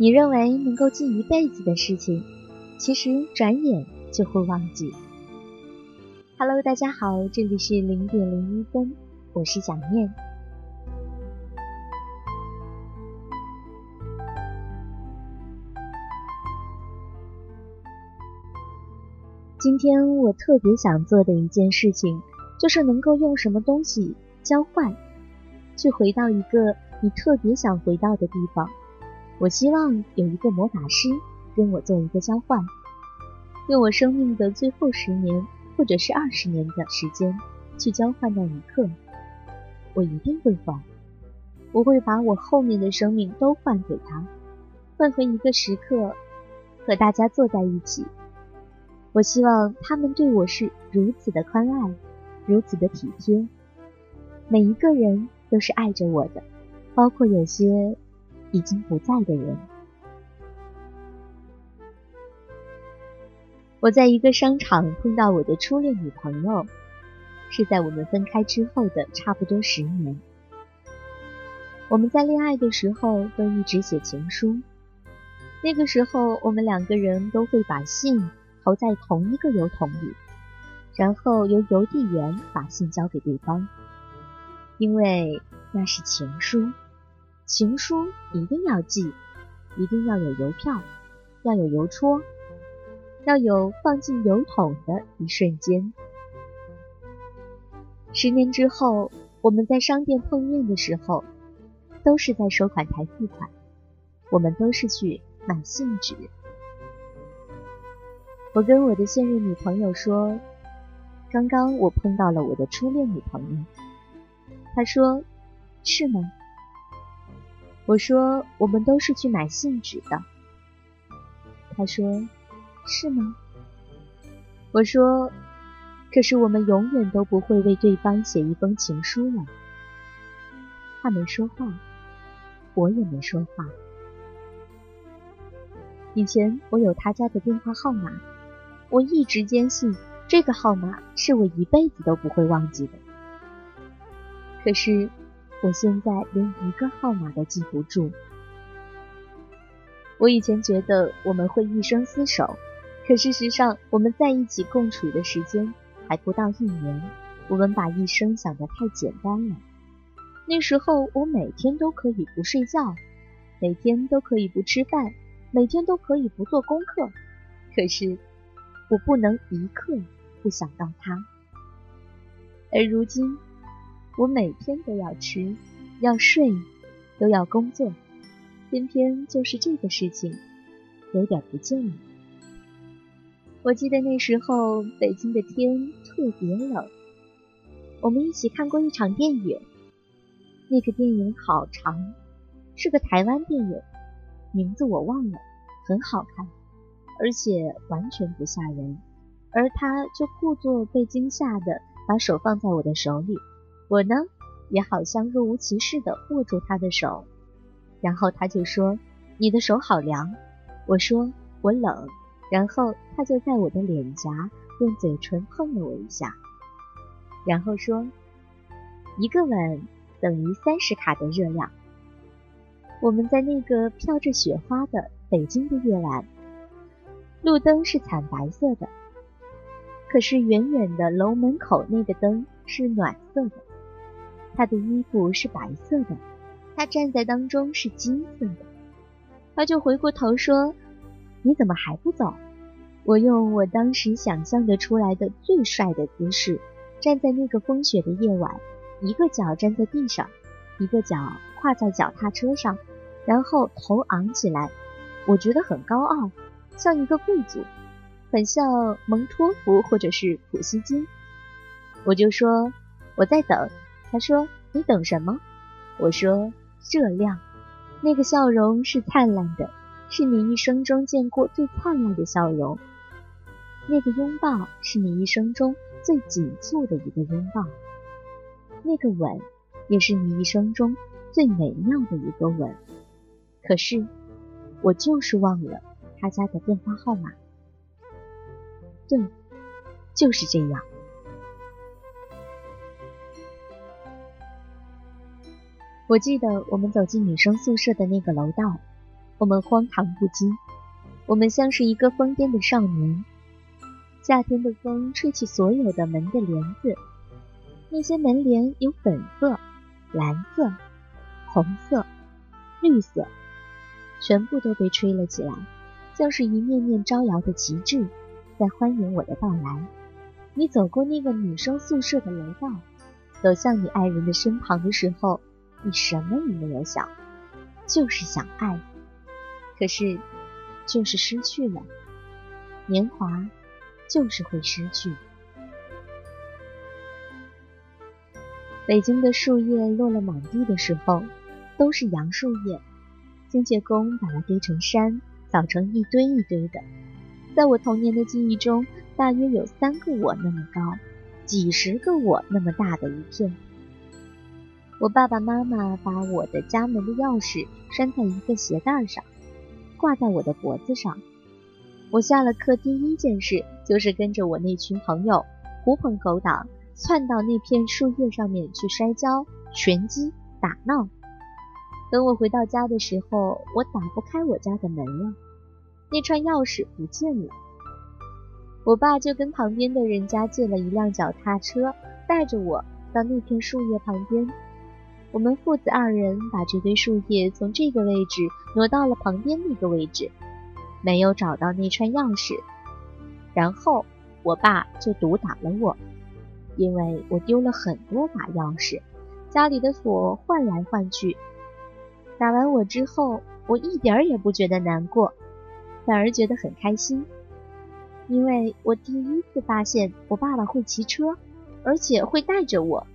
你认为能够记一辈子的事情，其实转眼就会忘记。Hello，大家好，这里是零点零一分，我是想念。今天我特别想做的一件事情，就是能够用什么东西交换，去回到一个你特别想回到的地方。我希望有一个魔法师跟我做一个交换，用我生命的最后十年或者是二十年的时间去交换那一刻，我一定会换。我会把我后面的生命都换给他，换回一个时刻和大家坐在一起。我希望他们对我是如此的宽爱，如此的体贴，每一个人都是爱着我的，包括有些。已经不在的人。我在一个商场碰到我的初恋女朋友，是在我们分开之后的差不多十年。我们在恋爱的时候都一直写情书，那个时候我们两个人都会把信投在同一个邮筒里，然后由邮递员把信交给对方，因为那是情书。情书一定要寄，一定要有邮票，要有邮戳，要有放进邮筒的一瞬间。十年之后，我们在商店碰面的时候，都是在收款台付款，我们都是去买信纸。我跟我的现任女朋友说，刚刚我碰到了我的初恋女朋友，她说，是吗？我说我们都是去买信纸的。他说是吗？我说可是我们永远都不会为对方写一封情书了。他没说话，我也没说话。以前我有他家的电话号码，我一直坚信这个号码是我一辈子都不会忘记的。可是。我现在连一个号码都记不住。我以前觉得我们会一生厮守，可事实上我们在一起共处的时间还不到一年。我们把一生想得太简单了。那时候我每天都可以不睡觉，每天都可以不吃饭，每天都可以不做功课。可是我不能一刻不想到他。而如今。我每天都要吃，要睡，都要工作，偏偏就是这个事情有点不见了。我记得那时候北京的天特别冷，我们一起看过一场电影，那个电影好长，是个台湾电影，名字我忘了，很好看，而且完全不吓人，而他就故作被惊吓的把手放在我的手里。我呢，也好像若无其事的握住他的手，然后他就说：“你的手好凉。”我说：“我冷。”然后他就在我的脸颊用嘴唇碰了我一下，然后说：“一个吻等于三十卡的热量。”我们在那个飘着雪花的北京的夜晚，路灯是惨白色的，可是远远的楼门口那个灯是暖色的。他的衣服是白色的，他站在当中是金色的。他就回过头说：“你怎么还不走？”我用我当时想象的出来的最帅的姿势，站在那个风雪的夜晚，一个脚站在地上，一个脚跨在脚踏车上，然后头昂起来，我觉得很高傲，像一个贵族，很像蒙托夫或者是普希金。我就说我在等。他说：“你等什么？”我说：“热亮，那个笑容是灿烂的，是你一生中见过最灿烂的笑容。那个拥抱是你一生中最紧促的一个拥抱，那个吻也是你一生中最美妙的一个吻。可是，我就是忘了他家的电话号码。对，就是这样。我记得我们走进女生宿舍的那个楼道，我们荒唐不羁，我们像是一个疯癫的少年。夏天的风吹起所有的门的帘子，那些门帘有粉色、蓝色、红色、绿色，全部都被吹了起来，像是一面面招摇的旗帜，在欢迎我的到来。你走过那个女生宿舍的楼道，走向你爱人的身旁的时候。你什么也没有想，就是想爱，可是就是失去了。年华就是会失去。北京的树叶落了满地的时候，都是杨树叶。清洁工把它堆成山，扫成一堆一堆的。在我童年的记忆中，大约有三个我那么高，几十个我那么大的一片。我爸爸妈妈把我的家门的钥匙拴在一个鞋带上，挂在我的脖子上。我下了课第一件事就是跟着我那群朋友狐朋狗党窜到那片树叶上面去摔跤、拳击、打闹。等我回到家的时候，我打不开我家的门了，那串钥匙不见了。我爸就跟旁边的人家借了一辆脚踏车，带着我到那片树叶旁边。我们父子二人把这堆树叶从这个位置挪到了旁边那个位置，没有找到那串钥匙。然后我爸就毒打了我，因为我丢了很多把钥匙，家里的锁换来换去。打完我之后，我一点儿也不觉得难过，反而觉得很开心，因为我第一次发现我爸爸会骑车，而且会带着我。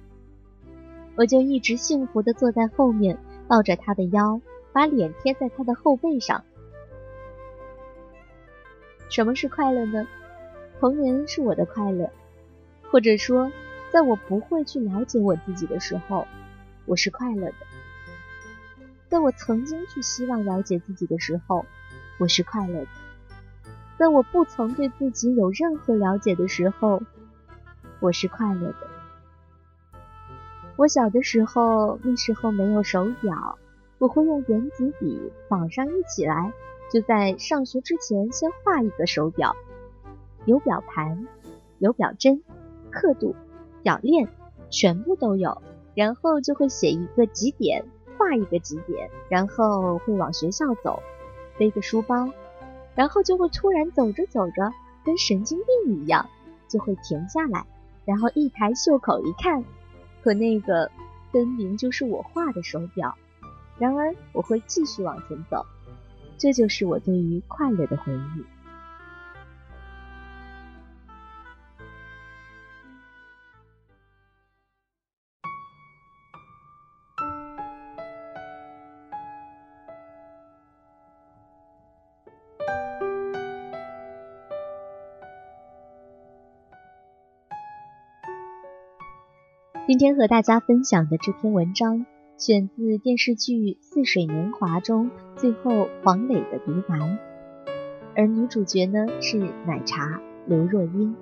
我就一直幸福的坐在后面，抱着他的腰，把脸贴在他的后背上。什么是快乐呢？童年是我的快乐，或者说，在我不会去了解我自己的时候，我是快乐的；在我曾经去希望了解自己的时候，我是快乐的；在我不曾对自己有任何了解的时候，我是快乐的。我小的时候，那时候没有手表，我会用圆珠笔绑上一起来，就在上学之前先画一个手表，有表盘，有表针，刻度，表链，全部都有，然后就会写一个几点，画一个几点，然后会往学校走，背个书包，然后就会突然走着走着，跟神经病一样，就会停下来，然后一抬袖口一看。可那个分明就是我画的手表，然而我会继续往前走，这就是我对于快乐的回忆。今天和大家分享的这篇文章，选自电视剧《似水年华》中最后黄磊的独白，而女主角呢是奶茶刘若英。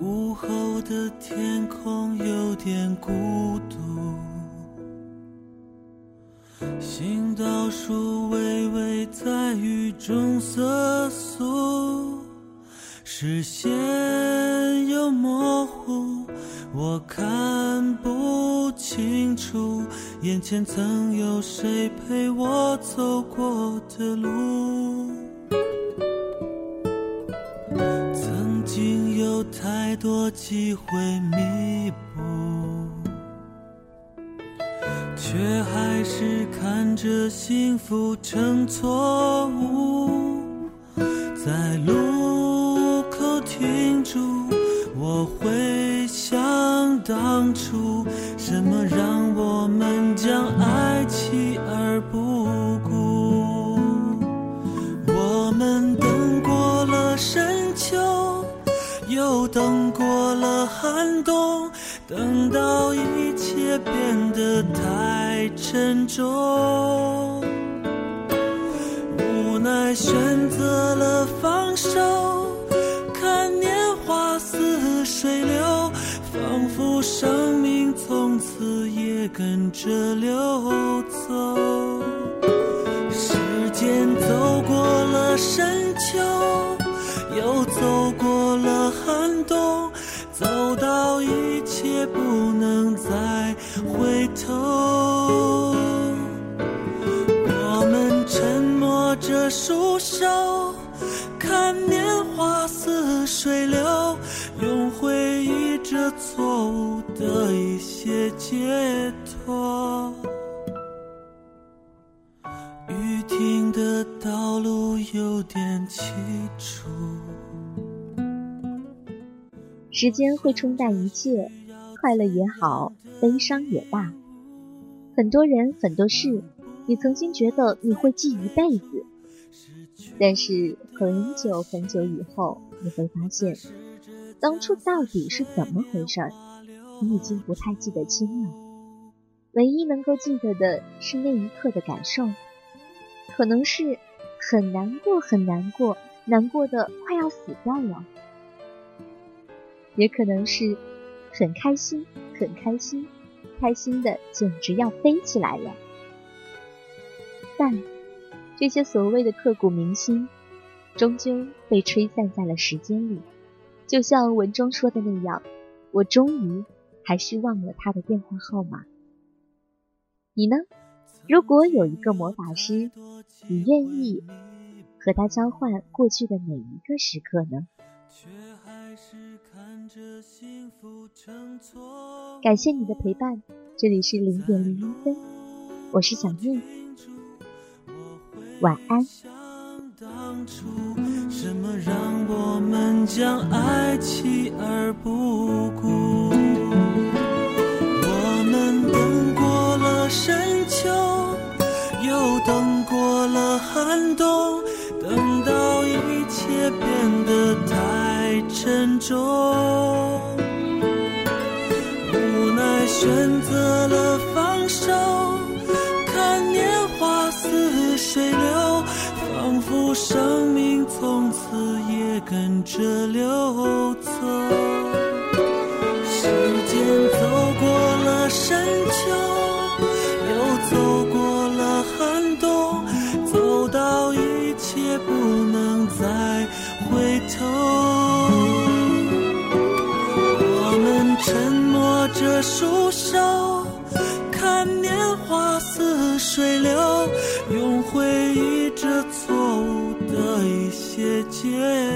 午后的天空有点孤独，行道树微微在雨中瑟缩。视线又模糊，我看不清楚眼前曾有谁陪我走过的路。曾经有太多机会弥补，却还是看着幸福成错误，在路。我会。回想当初，什么让我们将爱弃而不顾？我们等过了深秋，又等过了寒冬，等到一切变得太沉重，无奈选择了放手。生命从此也跟着流走。时间走过了深秋，又走过了寒冬，走到一切不能再回头。我们沉默着束手，看年华似水流。用回忆这错误的一些解脱。雨停的道路有点凄楚。时间会冲淡一切，快乐也好，悲伤也罢。很多人，很多事，你曾经觉得你会记一辈子，但是很久很久以后，你会发现。当初到底是怎么回事儿？你已经不太记得清了。唯一能够记得的是那一刻的感受，可能是很难过，很难过，难过的快要死掉了；也可能是很开心，很开心，开心的简直要飞起来了。但这些所谓的刻骨铭心，终究被吹散在了时间里。就像文中说的那样，我终于还是忘了他的电话号码。你呢？如果有一个魔法师，你愿意和他交换过去的哪一个时刻呢？感谢你的陪伴，这里是零点零一分，我是小念，晚安。什么让我们将爱弃而不顾？我们等过了深秋，又等过了寒冬，等到一切变得太沉重，无奈选择了放手，看年华似水流，仿佛生命。跟着流走，时间走过了深秋，又走过了寒冬，走到一切不能再回头。我们沉默着束手，看年华似水流，用回忆着错误的一些。结